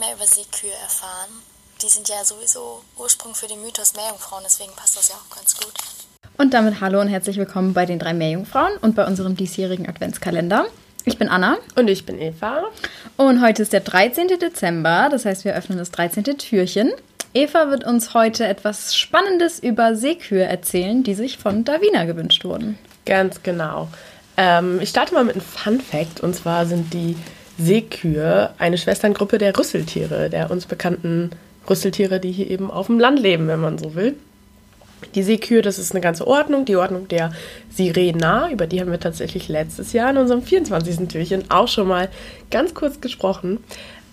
mehr über Seekühe erfahren. Die sind ja sowieso Ursprung für den Mythos Meerjungfrauen, deswegen passt das ja auch ganz gut. Und damit hallo und herzlich willkommen bei den drei Meerjungfrauen und bei unserem diesjährigen Adventskalender. Ich bin Anna Und ich bin Eva. und heute ist der 13. Dezember, das heißt, wir öffnen das 13. Türchen. Eva wird uns heute etwas Spannendes über Seekühe erzählen, die sich von Davina gewünscht wurden. Ganz genau. Ähm, ich starte mal mit einem Fun Fact. Und zwar sind die Seekühe eine Schwesterngruppe der Rüsseltiere, der uns bekannten Rüsseltiere, die hier eben auf dem Land leben, wenn man so will. Die Seekühe, das ist eine ganze Ordnung, die Ordnung der Sirena, über die haben wir tatsächlich letztes Jahr in unserem 24. Türchen auch schon mal ganz kurz gesprochen.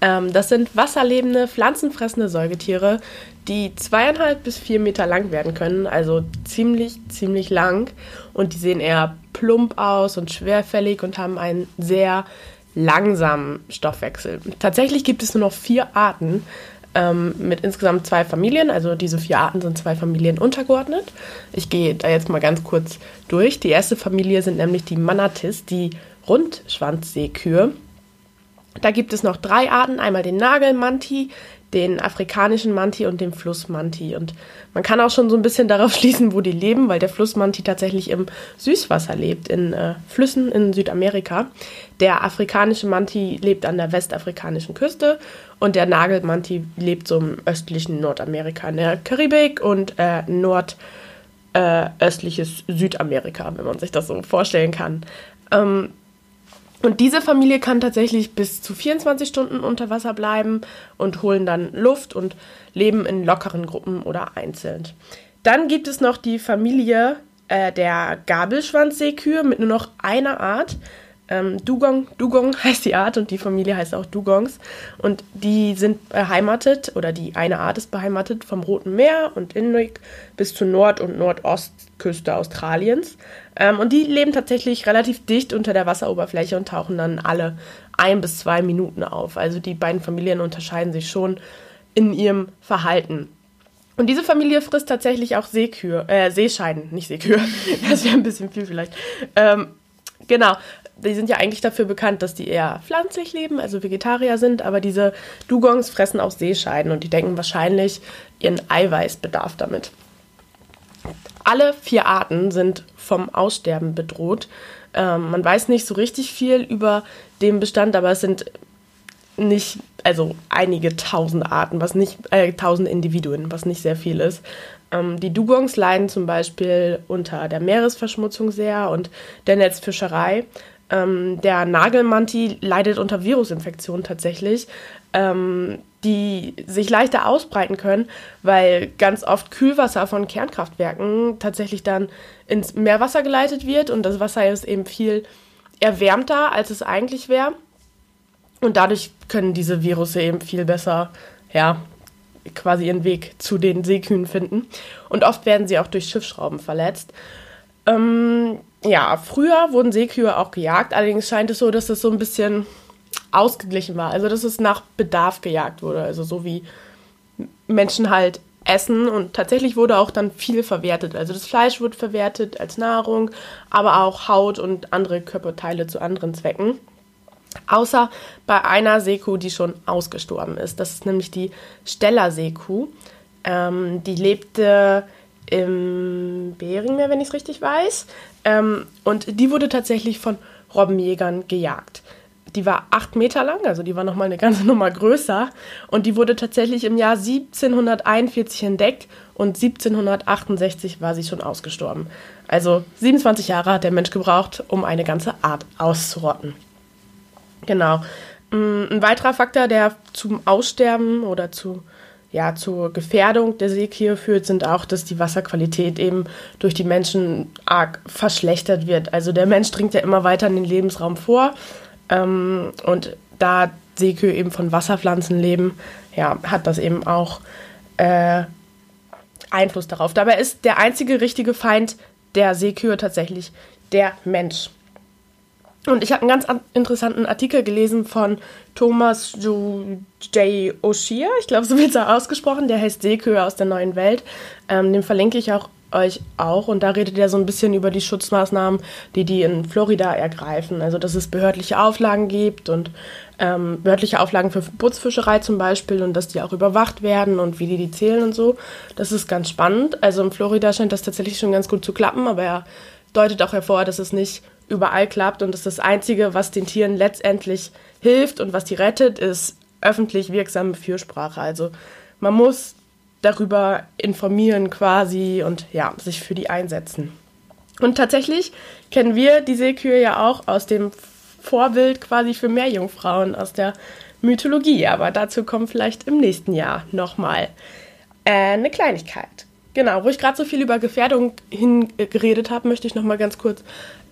Ähm, das sind wasserlebende, pflanzenfressende Säugetiere, die zweieinhalb bis vier Meter lang werden können, also ziemlich, ziemlich lang. Und die sehen eher plump aus und schwerfällig und haben einen sehr langsamen Stoffwechsel. Tatsächlich gibt es nur noch vier Arten ähm, mit insgesamt zwei Familien. Also diese vier Arten sind zwei Familien untergeordnet. Ich gehe da jetzt mal ganz kurz durch. Die erste Familie sind nämlich die Manatis, die Rundschwanzseekühe. Da gibt es noch drei Arten. Einmal den Nagelmanti, den afrikanischen Manti und den Flussmanti. Und man kann auch schon so ein bisschen darauf schließen, wo die leben, weil der Flussmanti tatsächlich im Süßwasser lebt, in äh, Flüssen in Südamerika. Der afrikanische Manti lebt an der westafrikanischen Küste und der Nagelmanti lebt so im östlichen Nordamerika, in der Karibik und äh, nordöstliches äh, Südamerika, wenn man sich das so vorstellen kann. Ähm, und diese Familie kann tatsächlich bis zu 24 Stunden unter Wasser bleiben und holen dann Luft und leben in lockeren Gruppen oder einzeln. Dann gibt es noch die Familie äh, der Gabelschwanzseekühe mit nur noch einer Art. Ähm, Dugong, Dugong heißt die Art und die Familie heißt auch Dugongs. Und die sind beheimatet, oder die eine Art ist beheimatet vom Roten Meer und Inuit bis zur Nord- und Nordostküste Australiens. Ähm, und die leben tatsächlich relativ dicht unter der Wasseroberfläche und tauchen dann alle ein bis zwei Minuten auf. Also die beiden Familien unterscheiden sich schon in ihrem Verhalten. Und diese Familie frisst tatsächlich auch Seekühe, äh, Seescheiden, nicht Seekühe. Das wäre ein bisschen viel vielleicht. Ähm, genau. Die sind ja eigentlich dafür bekannt, dass die eher pflanzlich leben, also Vegetarier sind, aber diese Dugongs fressen auch Seescheiden und die denken wahrscheinlich ihren Eiweißbedarf damit. Alle vier Arten sind vom Aussterben bedroht. Ähm, man weiß nicht so richtig viel über den Bestand, aber es sind nicht, also einige tausend Arten, was nicht, äh, tausend Individuen, was nicht sehr viel ist. Ähm, die Dugongs leiden zum Beispiel unter der Meeresverschmutzung sehr und der Netzfischerei. Ähm, der Nagelmanti leidet unter Virusinfektionen tatsächlich, ähm, die sich leichter ausbreiten können, weil ganz oft Kühlwasser von Kernkraftwerken tatsächlich dann ins Meerwasser geleitet wird und das Wasser ist eben viel erwärmter, als es eigentlich wäre. Und dadurch können diese Virusse eben viel besser, ja, quasi ihren Weg zu den Seekühen finden. Und oft werden sie auch durch Schiffsschrauben verletzt. Ähm, ja, früher wurden Seekühe auch gejagt, allerdings scheint es so, dass das so ein bisschen ausgeglichen war. Also, dass es nach Bedarf gejagt wurde. Also, so wie Menschen halt essen und tatsächlich wurde auch dann viel verwertet. Also, das Fleisch wurde verwertet als Nahrung, aber auch Haut und andere Körperteile zu anderen Zwecken. Außer bei einer Seekuh, die schon ausgestorben ist. Das ist nämlich die Steller-Seekuh. Ähm, die lebte im Beringmeer, wenn ich es richtig weiß. Ähm, und die wurde tatsächlich von Robbenjägern gejagt. die war acht Meter lang, also die war nochmal eine ganze Nummer größer. Und die wurde tatsächlich im Jahr 1741 entdeckt und 1768 war sie schon ausgestorben. Also 27 Jahre hat der Mensch gebraucht, um eine ganze Art auszurotten. Genau. Mm, ein weiterer Faktor, der zum Aussterben oder zu, ja, zur Gefährdung der Seekühe führt, sind auch, dass die Wasserqualität eben durch die Menschen arg verschlechtert wird. Also der Mensch dringt ja immer weiter in den Lebensraum vor. Ähm, und da Seekühe eben von Wasserpflanzen leben, ja, hat das eben auch äh, Einfluss darauf. Dabei ist der einzige richtige Feind der Seekühe tatsächlich der Mensch. Und ich habe einen ganz interessanten Artikel gelesen von Thomas J. O'Shea, ich glaube, so wird auch ausgesprochen, der heißt Seekühe aus der neuen Welt. Ähm, den verlinke ich auch euch auch und da redet er so ein bisschen über die Schutzmaßnahmen, die die in Florida ergreifen. Also dass es behördliche Auflagen gibt und ähm, behördliche Auflagen für Bootsfischerei zum Beispiel und dass die auch überwacht werden und wie die die zählen und so. Das ist ganz spannend. Also in Florida scheint das tatsächlich schon ganz gut zu klappen, aber er deutet auch hervor, dass es nicht überall klappt und dass das Einzige, was den Tieren letztendlich hilft und was die rettet, ist öffentlich wirksame Fürsprache. Also man muss darüber informieren quasi und ja, sich für die einsetzen. Und tatsächlich kennen wir die Seekühe ja auch aus dem Vorbild quasi für Meerjungfrauen aus der Mythologie, aber dazu kommt vielleicht im nächsten Jahr nochmal äh, eine Kleinigkeit. Genau, wo ich gerade so viel über Gefährdung hingeredet habe, möchte ich nochmal ganz kurz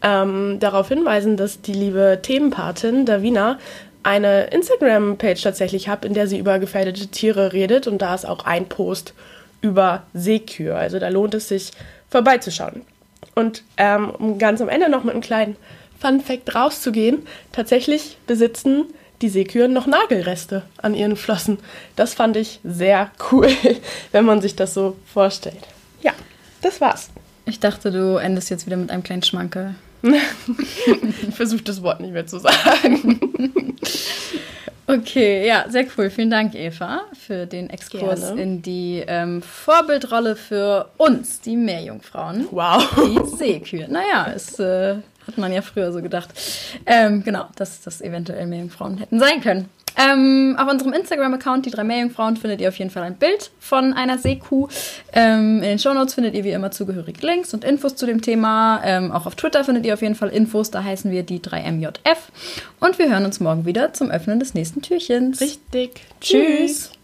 ähm, darauf hinweisen, dass die liebe Themenpatin Davina eine Instagram-Page tatsächlich hat, in der sie über gefährdete Tiere redet und da ist auch ein Post über Seekühe. Also da lohnt es sich vorbeizuschauen. Und ähm, um ganz am Ende noch mit einem kleinen Fun Fact rauszugehen, tatsächlich besitzen die Seekühe noch Nagelreste an ihren Flossen. Das fand ich sehr cool, wenn man sich das so vorstellt. Ja, das war's. Ich dachte, du endest jetzt wieder mit einem kleinen Schmankel. ich versuche das Wort nicht mehr zu sagen. Okay, ja, sehr cool. Vielen Dank, Eva, für den Exkurs Gerne. in die ähm, Vorbildrolle für uns, die Meerjungfrauen. Wow. Die Seekühe. Naja, es äh, hat man ja früher so gedacht. Ähm, genau, dass das eventuell Meerjungfrauen hätten sein können. Ähm, auf unserem Instagram-Account, die drei Meerjungfrauen, findet ihr auf jeden Fall ein Bild von einer Seekuh. Ähm, in den Shownotes findet ihr wie immer zugehörige Links und Infos zu dem Thema. Ähm, auch auf Twitter findet ihr auf jeden Fall Infos, da heißen wir die 3MJF. Und wir hören uns morgen wieder zum Öffnen des nächsten Türchens. Richtig. Tschüss.